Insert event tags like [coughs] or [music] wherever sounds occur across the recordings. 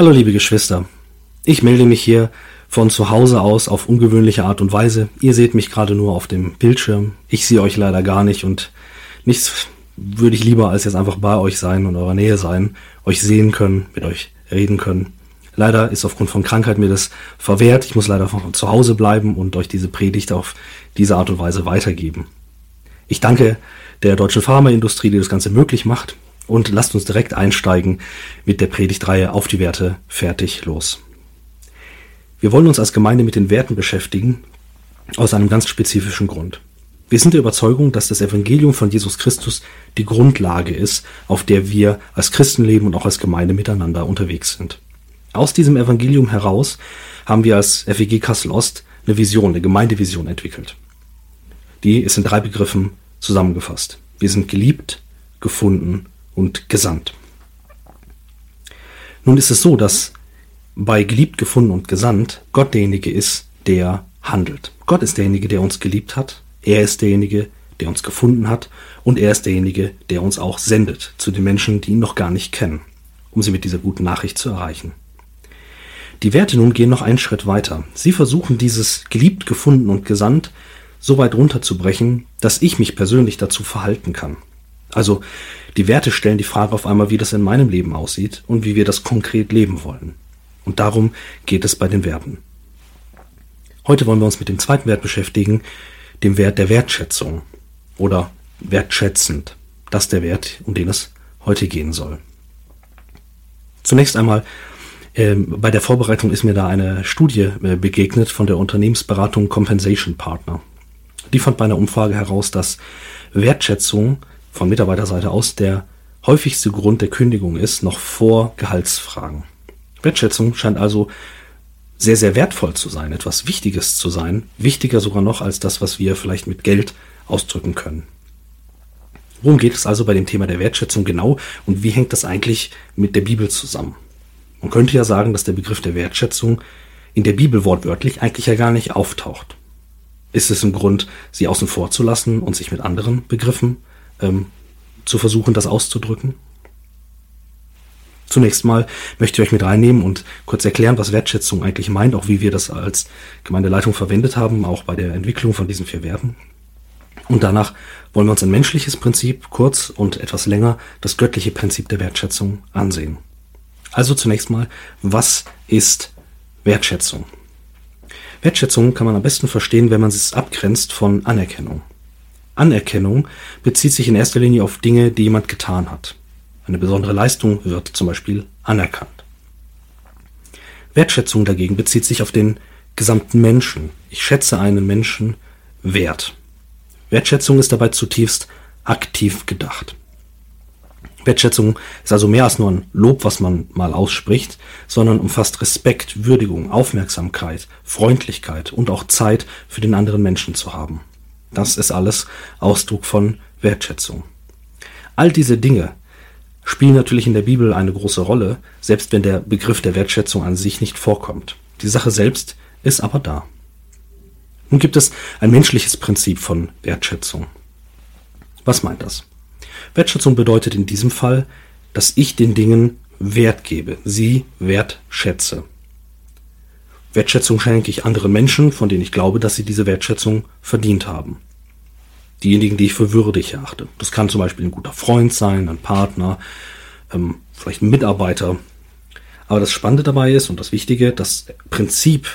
Hallo liebe Geschwister, ich melde mich hier von zu Hause aus auf ungewöhnliche Art und Weise. Ihr seht mich gerade nur auf dem Bildschirm. Ich sehe euch leider gar nicht und nichts würde ich lieber als jetzt einfach bei euch sein und eurer Nähe sein, euch sehen können, mit euch reden können. Leider ist aufgrund von Krankheit mir das verwehrt. Ich muss leider von zu Hause bleiben und euch diese Predigt auf diese Art und Weise weitergeben. Ich danke der deutschen Pharmaindustrie, die das Ganze möglich macht. Und lasst uns direkt einsteigen mit der Predigtreihe auf die Werte fertig los. Wir wollen uns als Gemeinde mit den Werten beschäftigen, aus einem ganz spezifischen Grund. Wir sind der Überzeugung, dass das Evangelium von Jesus Christus die Grundlage ist, auf der wir als Christen leben und auch als Gemeinde miteinander unterwegs sind. Aus diesem Evangelium heraus haben wir als FEG Kassel Ost eine Vision, eine Gemeindevision entwickelt. Die ist in drei Begriffen zusammengefasst. Wir sind geliebt, gefunden und gesandt. Nun ist es so, dass bei geliebt, gefunden und gesandt Gott derjenige ist, der handelt. Gott ist derjenige, der uns geliebt hat. Er ist derjenige, der uns gefunden hat. Und er ist derjenige, der uns auch sendet zu den Menschen, die ihn noch gar nicht kennen, um sie mit dieser guten Nachricht zu erreichen. Die Werte nun gehen noch einen Schritt weiter. Sie versuchen dieses geliebt, gefunden und gesandt so weit runterzubrechen, dass ich mich persönlich dazu verhalten kann. Also die Werte stellen die Frage auf einmal, wie das in meinem Leben aussieht und wie wir das konkret leben wollen. Und darum geht es bei den Werten. Heute wollen wir uns mit dem zweiten Wert beschäftigen, dem Wert der Wertschätzung oder wertschätzend. Das ist der Wert, um den es heute gehen soll. Zunächst einmal, äh, bei der Vorbereitung ist mir da eine Studie äh, begegnet von der Unternehmensberatung Compensation Partner. Die fand bei einer Umfrage heraus, dass Wertschätzung von Mitarbeiterseite aus der häufigste Grund der Kündigung ist, noch vor Gehaltsfragen. Wertschätzung scheint also sehr, sehr wertvoll zu sein, etwas Wichtiges zu sein, wichtiger sogar noch als das, was wir vielleicht mit Geld ausdrücken können. Worum geht es also bei dem Thema der Wertschätzung genau und wie hängt das eigentlich mit der Bibel zusammen? Man könnte ja sagen, dass der Begriff der Wertschätzung in der Bibel wortwörtlich eigentlich ja gar nicht auftaucht. Ist es ein Grund, sie außen vor zu lassen und sich mit anderen Begriffen ähm, zu versuchen, das auszudrücken. Zunächst mal möchte ich euch mit reinnehmen und kurz erklären, was Wertschätzung eigentlich meint, auch wie wir das als Gemeindeleitung verwendet haben, auch bei der Entwicklung von diesen vier Werten. Und danach wollen wir uns ein menschliches Prinzip kurz und etwas länger das göttliche Prinzip der Wertschätzung ansehen. Also zunächst mal, was ist Wertschätzung? Wertschätzung kann man am besten verstehen, wenn man es abgrenzt von Anerkennung. Anerkennung bezieht sich in erster Linie auf Dinge, die jemand getan hat. Eine besondere Leistung wird zum Beispiel anerkannt. Wertschätzung dagegen bezieht sich auf den gesamten Menschen. Ich schätze einen Menschen wert. Wertschätzung ist dabei zutiefst aktiv gedacht. Wertschätzung ist also mehr als nur ein Lob, was man mal ausspricht, sondern umfasst Respekt, Würdigung, Aufmerksamkeit, Freundlichkeit und auch Zeit für den anderen Menschen zu haben. Das ist alles Ausdruck von Wertschätzung. All diese Dinge spielen natürlich in der Bibel eine große Rolle, selbst wenn der Begriff der Wertschätzung an sich nicht vorkommt. Die Sache selbst ist aber da. Nun gibt es ein menschliches Prinzip von Wertschätzung. Was meint das? Wertschätzung bedeutet in diesem Fall, dass ich den Dingen Wert gebe, sie wertschätze. Wertschätzung schenke ich anderen Menschen, von denen ich glaube, dass sie diese Wertschätzung verdient haben. Diejenigen, die ich für würdig erachte. Das kann zum Beispiel ein guter Freund sein, ein Partner, ähm, vielleicht ein Mitarbeiter. Aber das Spannende dabei ist und das Wichtige, das Prinzip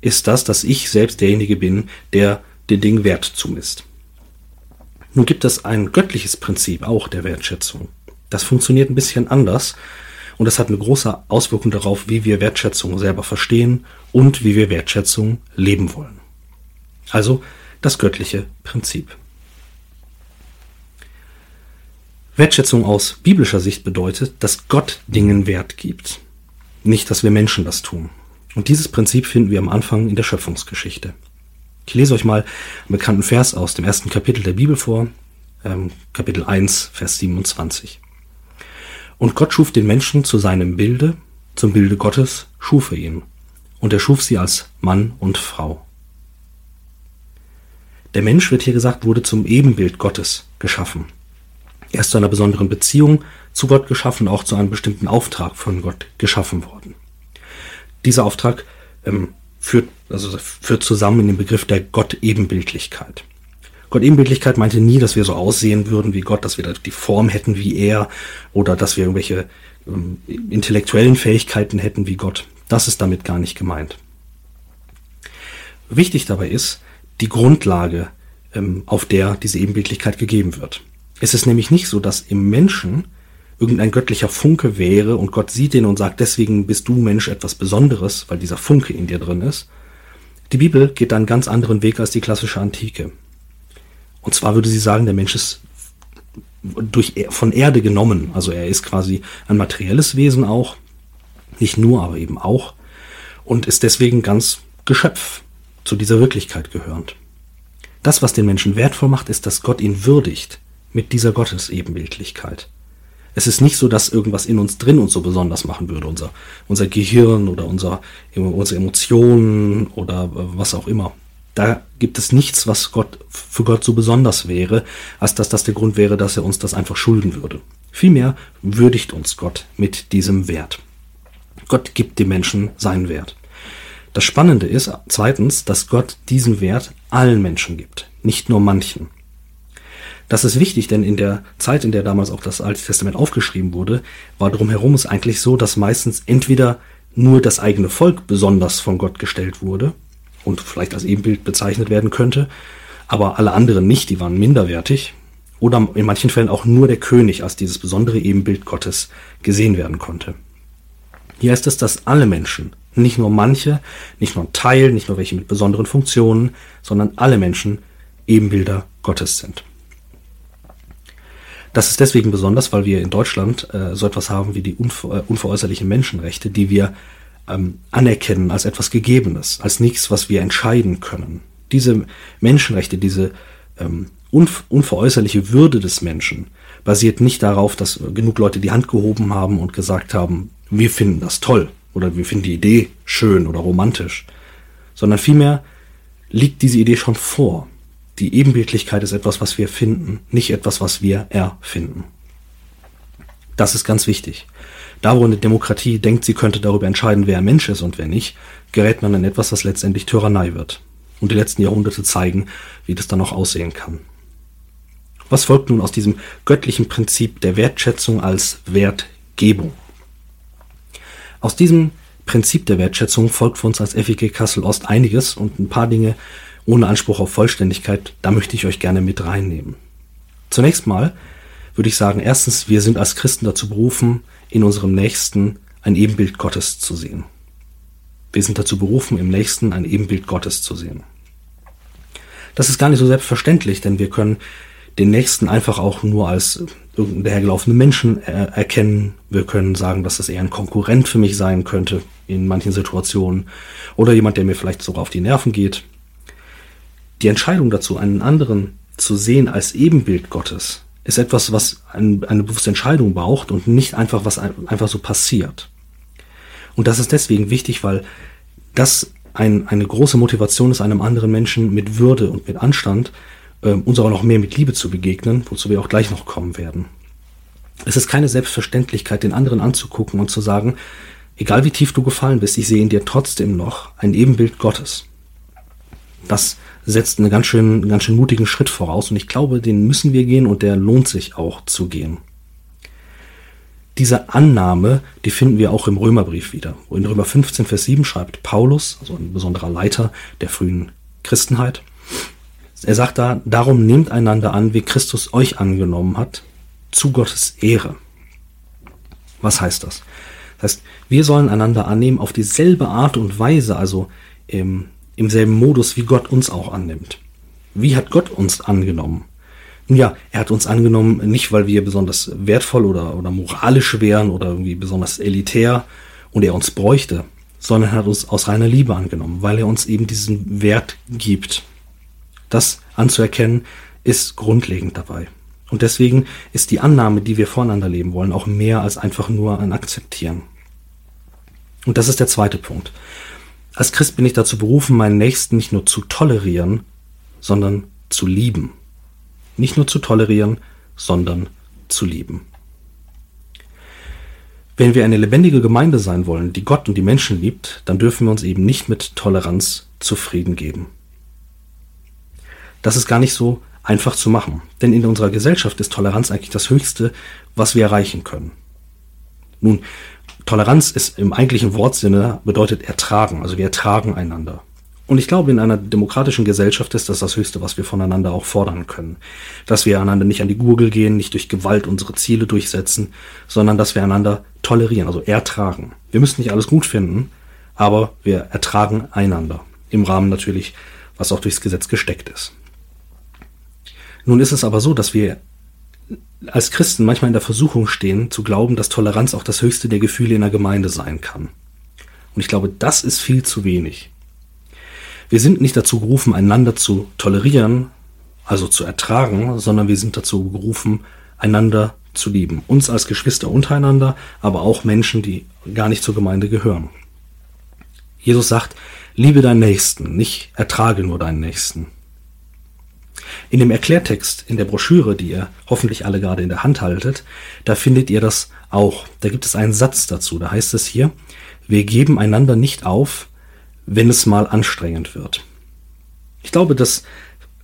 ist das, dass ich selbst derjenige bin, der den Dingen Wert zumisst. Nun gibt es ein göttliches Prinzip auch der Wertschätzung. Das funktioniert ein bisschen anders und das hat eine große Auswirkung darauf, wie wir Wertschätzung selber verstehen und wie wir Wertschätzung leben wollen. Also das göttliche Prinzip. Wertschätzung aus biblischer Sicht bedeutet, dass Gott Dingen Wert gibt. Nicht, dass wir Menschen das tun. Und dieses Prinzip finden wir am Anfang in der Schöpfungsgeschichte. Ich lese euch mal einen bekannten Vers aus dem ersten Kapitel der Bibel vor, ähm, Kapitel 1, Vers 27. Und Gott schuf den Menschen zu seinem Bilde, zum Bilde Gottes schuf er ihn. Und er schuf sie als Mann und Frau. Der Mensch, wird hier gesagt, wurde zum Ebenbild Gottes geschaffen. Er ist zu einer besonderen Beziehung zu Gott geschaffen, auch zu einem bestimmten Auftrag von Gott geschaffen worden. Dieser Auftrag ähm, führt, also führt zusammen in den Begriff der Gott-Ebenbildlichkeit. Gott-Ebenbildlichkeit meinte nie, dass wir so aussehen würden wie Gott, dass wir die Form hätten wie er oder dass wir irgendwelche ähm, intellektuellen Fähigkeiten hätten wie Gott. Das ist damit gar nicht gemeint. Wichtig dabei ist die Grundlage, ähm, auf der diese Ebenbildlichkeit gegeben wird. Es ist nämlich nicht so, dass im Menschen irgendein göttlicher Funke wäre und Gott sieht ihn und sagt, deswegen bist du Mensch etwas Besonderes, weil dieser Funke in dir drin ist. Die Bibel geht einen ganz anderen Weg als die klassische Antike. Und zwar würde sie sagen, der Mensch ist durch, von Erde genommen. Also er ist quasi ein materielles Wesen auch. Nicht nur, aber eben auch. Und ist deswegen ganz Geschöpf zu dieser Wirklichkeit gehörend. Das, was den Menschen wertvoll macht, ist, dass Gott ihn würdigt mit dieser Gottesebenbildlichkeit. Es ist nicht so, dass irgendwas in uns drin uns so besonders machen würde, unser, unser Gehirn oder unser, unsere Emotionen oder was auch immer. Da gibt es nichts, was Gott für Gott so besonders wäre, als dass das der Grund wäre, dass er uns das einfach schulden würde. Vielmehr würdigt uns Gott mit diesem Wert. Gott gibt dem Menschen seinen Wert. Das Spannende ist zweitens, dass Gott diesen Wert allen Menschen gibt, nicht nur manchen. Das ist wichtig, denn in der Zeit, in der damals auch das Alte Testament aufgeschrieben wurde, war drumherum es eigentlich so, dass meistens entweder nur das eigene Volk besonders von Gott gestellt wurde und vielleicht als Ebenbild bezeichnet werden könnte, aber alle anderen nicht, die waren minderwertig, oder in manchen Fällen auch nur der König als dieses besondere Ebenbild Gottes gesehen werden konnte. Hier heißt es, dass alle Menschen, nicht nur manche, nicht nur ein Teil, nicht nur welche mit besonderen Funktionen, sondern alle Menschen Ebenbilder Gottes sind. Das ist deswegen besonders, weil wir in Deutschland äh, so etwas haben wie die unver äh, unveräußerlichen Menschenrechte, die wir ähm, anerkennen als etwas Gegebenes, als nichts, was wir entscheiden können. Diese Menschenrechte, diese ähm, unver unveräußerliche Würde des Menschen basiert nicht darauf, dass genug Leute die Hand gehoben haben und gesagt haben, wir finden das toll oder wir finden die Idee schön oder romantisch, sondern vielmehr liegt diese Idee schon vor. Die Ebenbildlichkeit ist etwas, was wir finden, nicht etwas, was wir erfinden. Das ist ganz wichtig. Da, wo eine Demokratie denkt, sie könnte darüber entscheiden, wer Mensch ist und wer nicht, gerät man in etwas, was letztendlich Tyrannei wird. Und die letzten Jahrhunderte zeigen, wie das dann noch aussehen kann. Was folgt nun aus diesem göttlichen Prinzip der Wertschätzung als Wertgebung? Aus diesem Prinzip der Wertschätzung folgt für uns als FEG Kassel Ost einiges und ein paar Dinge ohne Anspruch auf Vollständigkeit, da möchte ich euch gerne mit reinnehmen. Zunächst mal würde ich sagen, erstens, wir sind als Christen dazu berufen, in unserem Nächsten ein Ebenbild Gottes zu sehen. Wir sind dazu berufen, im Nächsten ein Ebenbild Gottes zu sehen. Das ist gar nicht so selbstverständlich, denn wir können den Nächsten einfach auch nur als irgendeinen dahergelaufenen Menschen er erkennen. Wir können sagen, dass das eher ein Konkurrent für mich sein könnte in manchen Situationen oder jemand, der mir vielleicht sogar auf die Nerven geht. Die Entscheidung dazu, einen anderen zu sehen als Ebenbild Gottes, ist etwas, was ein, eine bewusste Entscheidung braucht und nicht einfach, was einfach so passiert. Und das ist deswegen wichtig, weil das ein, eine große Motivation ist, einem anderen Menschen mit Würde und mit Anstand äh, uns aber noch mehr mit Liebe zu begegnen, wozu wir auch gleich noch kommen werden. Es ist keine Selbstverständlichkeit, den anderen anzugucken und zu sagen, egal wie tief du gefallen bist, ich sehe in dir trotzdem noch ein Ebenbild Gottes. Das setzt einen ganz schön, ganz schön mutigen Schritt voraus und ich glaube, den müssen wir gehen und der lohnt sich auch zu gehen. Diese Annahme, die finden wir auch im Römerbrief wieder. In Römer 15, Vers 7 schreibt Paulus, also ein besonderer Leiter der frühen Christenheit, er sagt da, darum nehmt einander an, wie Christus euch angenommen hat, zu Gottes Ehre. Was heißt das? Das heißt, wir sollen einander annehmen auf dieselbe Art und Weise, also im, im selben Modus, wie Gott uns auch annimmt. Wie hat Gott uns angenommen? Nun ja, er hat uns angenommen, nicht weil wir besonders wertvoll oder, oder moralisch wären oder irgendwie besonders elitär und er uns bräuchte, sondern er hat uns aus reiner Liebe angenommen, weil er uns eben diesen Wert gibt. Das anzuerkennen ist grundlegend dabei. Und deswegen ist die Annahme, die wir voneinander leben wollen, auch mehr als einfach nur ein Akzeptieren. Und das ist der zweite Punkt. Als Christ bin ich dazu berufen, meinen Nächsten nicht nur zu tolerieren, sondern zu lieben. Nicht nur zu tolerieren, sondern zu lieben. Wenn wir eine lebendige Gemeinde sein wollen, die Gott und die Menschen liebt, dann dürfen wir uns eben nicht mit Toleranz zufrieden geben. Das ist gar nicht so einfach zu machen, denn in unserer Gesellschaft ist Toleranz eigentlich das Höchste, was wir erreichen können. Nun, Toleranz ist im eigentlichen Wortsinne bedeutet ertragen, also wir ertragen einander. Und ich glaube, in einer demokratischen Gesellschaft ist das das Höchste, was wir voneinander auch fordern können. Dass wir einander nicht an die Gurgel gehen, nicht durch Gewalt unsere Ziele durchsetzen, sondern dass wir einander tolerieren, also ertragen. Wir müssen nicht alles gut finden, aber wir ertragen einander. Im Rahmen natürlich, was auch durchs Gesetz gesteckt ist. Nun ist es aber so, dass wir als Christen manchmal in der Versuchung stehen, zu glauben, dass Toleranz auch das höchste der Gefühle in der Gemeinde sein kann. Und ich glaube, das ist viel zu wenig. Wir sind nicht dazu gerufen, einander zu tolerieren, also zu ertragen, sondern wir sind dazu gerufen, einander zu lieben. Uns als Geschwister untereinander, aber auch Menschen, die gar nicht zur Gemeinde gehören. Jesus sagt, liebe deinen Nächsten, nicht ertrage nur deinen Nächsten. In dem Erklärtext in der Broschüre, die ihr hoffentlich alle gerade in der Hand haltet, da findet ihr das auch. Da gibt es einen Satz dazu. Da heißt es hier, wir geben einander nicht auf, wenn es mal anstrengend wird. Ich glaube, das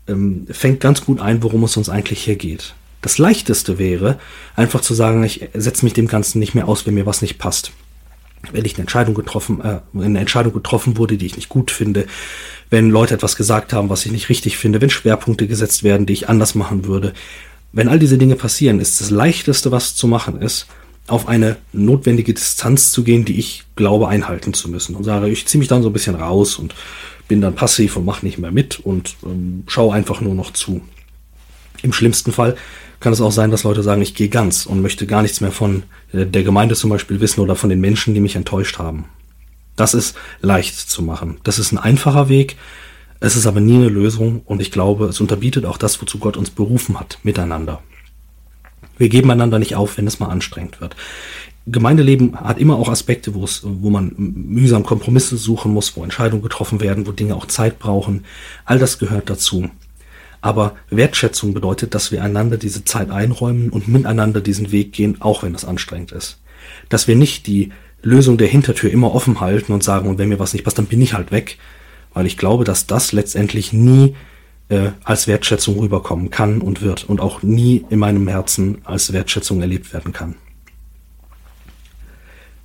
ähm, fängt ganz gut ein, worum es uns eigentlich hier geht. Das leichteste wäre, einfach zu sagen, ich setze mich dem Ganzen nicht mehr aus, wenn mir was nicht passt wenn ich eine Entscheidung getroffen, äh, eine Entscheidung getroffen wurde, die ich nicht gut finde, wenn Leute etwas gesagt haben, was ich nicht richtig finde, wenn Schwerpunkte gesetzt werden, die ich anders machen würde. Wenn all diese Dinge passieren, ist das leichteste, was zu machen ist, auf eine notwendige Distanz zu gehen, die ich glaube einhalten zu müssen und sage, ich ziehe mich dann so ein bisschen raus und bin dann passiv und mache nicht mehr mit und ähm, schaue einfach nur noch zu. Im schlimmsten Fall kann es auch sein, dass Leute sagen, ich gehe ganz und möchte gar nichts mehr von äh, der Gemeinde zum Beispiel wissen oder von den Menschen, die mich enttäuscht haben. Das ist leicht zu machen. Das ist ein einfacher Weg. Es ist aber nie eine Lösung und ich glaube, es unterbietet auch das, wozu Gott uns berufen hat, miteinander. Wir geben einander nicht auf, wenn es mal anstrengend wird. Gemeindeleben hat immer auch Aspekte, wo es, wo man mühsam Kompromisse suchen muss, wo Entscheidungen getroffen werden, wo Dinge auch Zeit brauchen. All das gehört dazu. Aber Wertschätzung bedeutet, dass wir einander diese Zeit einräumen und miteinander diesen Weg gehen, auch wenn es anstrengend ist. Dass wir nicht die Lösung der Hintertür immer offen halten und sagen, und wenn mir was nicht passt, dann bin ich halt weg. Weil ich glaube, dass das letztendlich nie äh, als Wertschätzung rüberkommen kann und wird und auch nie in meinem Herzen als Wertschätzung erlebt werden kann.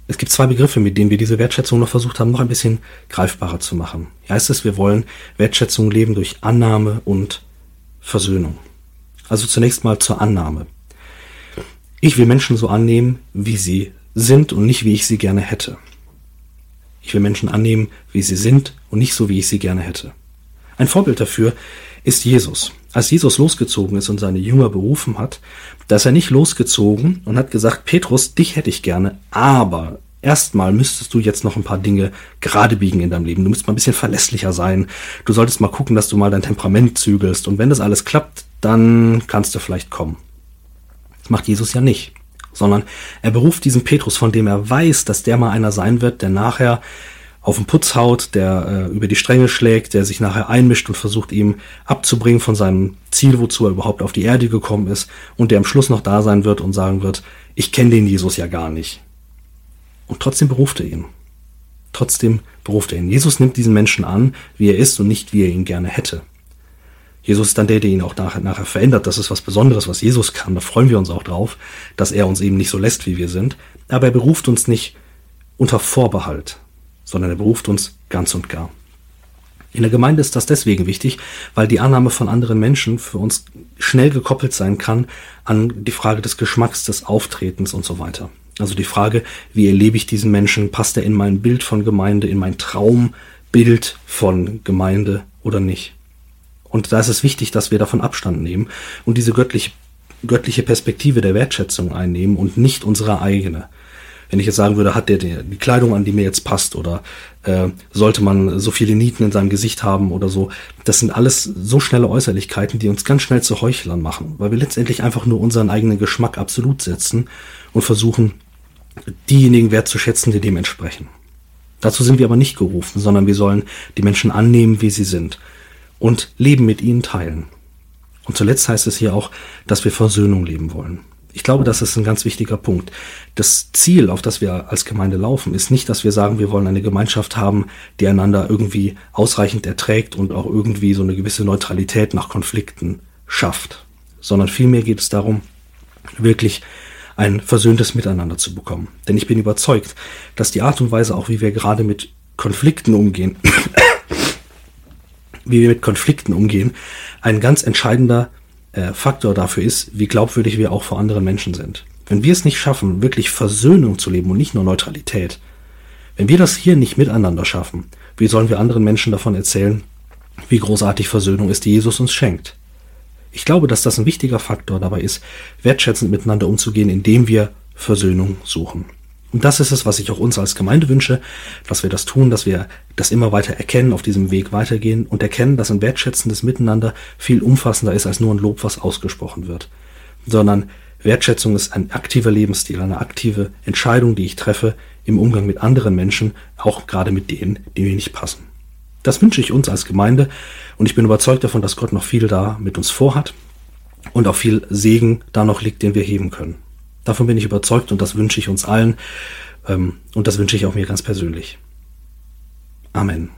Es gibt zwei Begriffe, mit denen wir diese Wertschätzung noch versucht haben, noch ein bisschen greifbarer zu machen. Hier heißt es, wir wollen Wertschätzung leben durch Annahme und Versöhnung. Also zunächst mal zur Annahme. Ich will Menschen so annehmen, wie sie sind und nicht wie ich sie gerne hätte. Ich will Menschen annehmen, wie sie sind und nicht so, wie ich sie gerne hätte. Ein Vorbild dafür ist Jesus. Als Jesus losgezogen ist und seine Jünger berufen hat, da ist er nicht losgezogen und hat gesagt, Petrus, dich hätte ich gerne, aber erstmal müsstest du jetzt noch ein paar Dinge gerade biegen in deinem Leben. Du müsstest mal ein bisschen verlässlicher sein. Du solltest mal gucken, dass du mal dein Temperament zügelst. Und wenn das alles klappt, dann kannst du vielleicht kommen. Das macht Jesus ja nicht. Sondern er beruft diesen Petrus, von dem er weiß, dass der mal einer sein wird, der nachher auf den Putz haut, der äh, über die Stränge schlägt, der sich nachher einmischt und versucht, ihm abzubringen von seinem Ziel, wozu er überhaupt auf die Erde gekommen ist, und der am Schluss noch da sein wird und sagen wird, ich kenne den Jesus ja gar nicht. Und trotzdem beruft er ihn. Trotzdem beruft er ihn. Jesus nimmt diesen Menschen an, wie er ist und nicht, wie er ihn gerne hätte. Jesus ist dann der, der ihn auch nachher, nachher verändert. Das ist was Besonderes, was Jesus kann. Da freuen wir uns auch drauf, dass er uns eben nicht so lässt, wie wir sind. Aber er beruft uns nicht unter Vorbehalt, sondern er beruft uns ganz und gar. In der Gemeinde ist das deswegen wichtig, weil die Annahme von anderen Menschen für uns schnell gekoppelt sein kann an die Frage des Geschmacks, des Auftretens und so weiter. Also die Frage, wie erlebe ich diesen Menschen? Passt er in mein Bild von Gemeinde, in mein Traumbild von Gemeinde oder nicht? Und da ist es wichtig, dass wir davon Abstand nehmen und diese göttliche, göttliche Perspektive der Wertschätzung einnehmen und nicht unsere eigene. Wenn ich jetzt sagen würde, hat der die Kleidung an, die mir jetzt passt, oder äh, sollte man so viele Nieten in seinem Gesicht haben oder so, das sind alles so schnelle Äußerlichkeiten, die uns ganz schnell zu Heuchlern machen, weil wir letztendlich einfach nur unseren eigenen Geschmack absolut setzen und versuchen, diejenigen wertzuschätzen, die dem entsprechen. Dazu sind wir aber nicht gerufen, sondern wir sollen die Menschen annehmen, wie sie sind und Leben mit ihnen teilen. Und zuletzt heißt es hier auch, dass wir Versöhnung leben wollen. Ich glaube, das ist ein ganz wichtiger Punkt. Das Ziel, auf das wir als Gemeinde laufen, ist nicht, dass wir sagen, wir wollen eine Gemeinschaft haben, die einander irgendwie ausreichend erträgt und auch irgendwie so eine gewisse Neutralität nach Konflikten schafft, sondern vielmehr geht es darum, wirklich ein versöhntes Miteinander zu bekommen. Denn ich bin überzeugt, dass die Art und Weise, auch wie wir gerade mit Konflikten umgehen, [coughs] wie wir mit Konflikten umgehen, ein ganz entscheidender äh, Faktor dafür ist, wie glaubwürdig wir auch vor anderen Menschen sind. Wenn wir es nicht schaffen, wirklich Versöhnung zu leben und nicht nur Neutralität, wenn wir das hier nicht miteinander schaffen, wie sollen wir anderen Menschen davon erzählen, wie großartig Versöhnung ist, die Jesus uns schenkt? Ich glaube, dass das ein wichtiger Faktor dabei ist, wertschätzend miteinander umzugehen, indem wir Versöhnung suchen. Und das ist es, was ich auch uns als Gemeinde wünsche, dass wir das tun, dass wir das immer weiter erkennen, auf diesem Weg weitergehen und erkennen, dass ein wertschätzendes Miteinander viel umfassender ist als nur ein Lob, was ausgesprochen wird. Sondern Wertschätzung ist ein aktiver Lebensstil, eine aktive Entscheidung, die ich treffe im Umgang mit anderen Menschen, auch gerade mit denen, die mir nicht passen. Das wünsche ich uns als Gemeinde und ich bin überzeugt davon, dass Gott noch viel da mit uns vorhat und auch viel Segen da noch liegt, den wir heben können. Davon bin ich überzeugt und das wünsche ich uns allen ähm, und das wünsche ich auch mir ganz persönlich. Amen.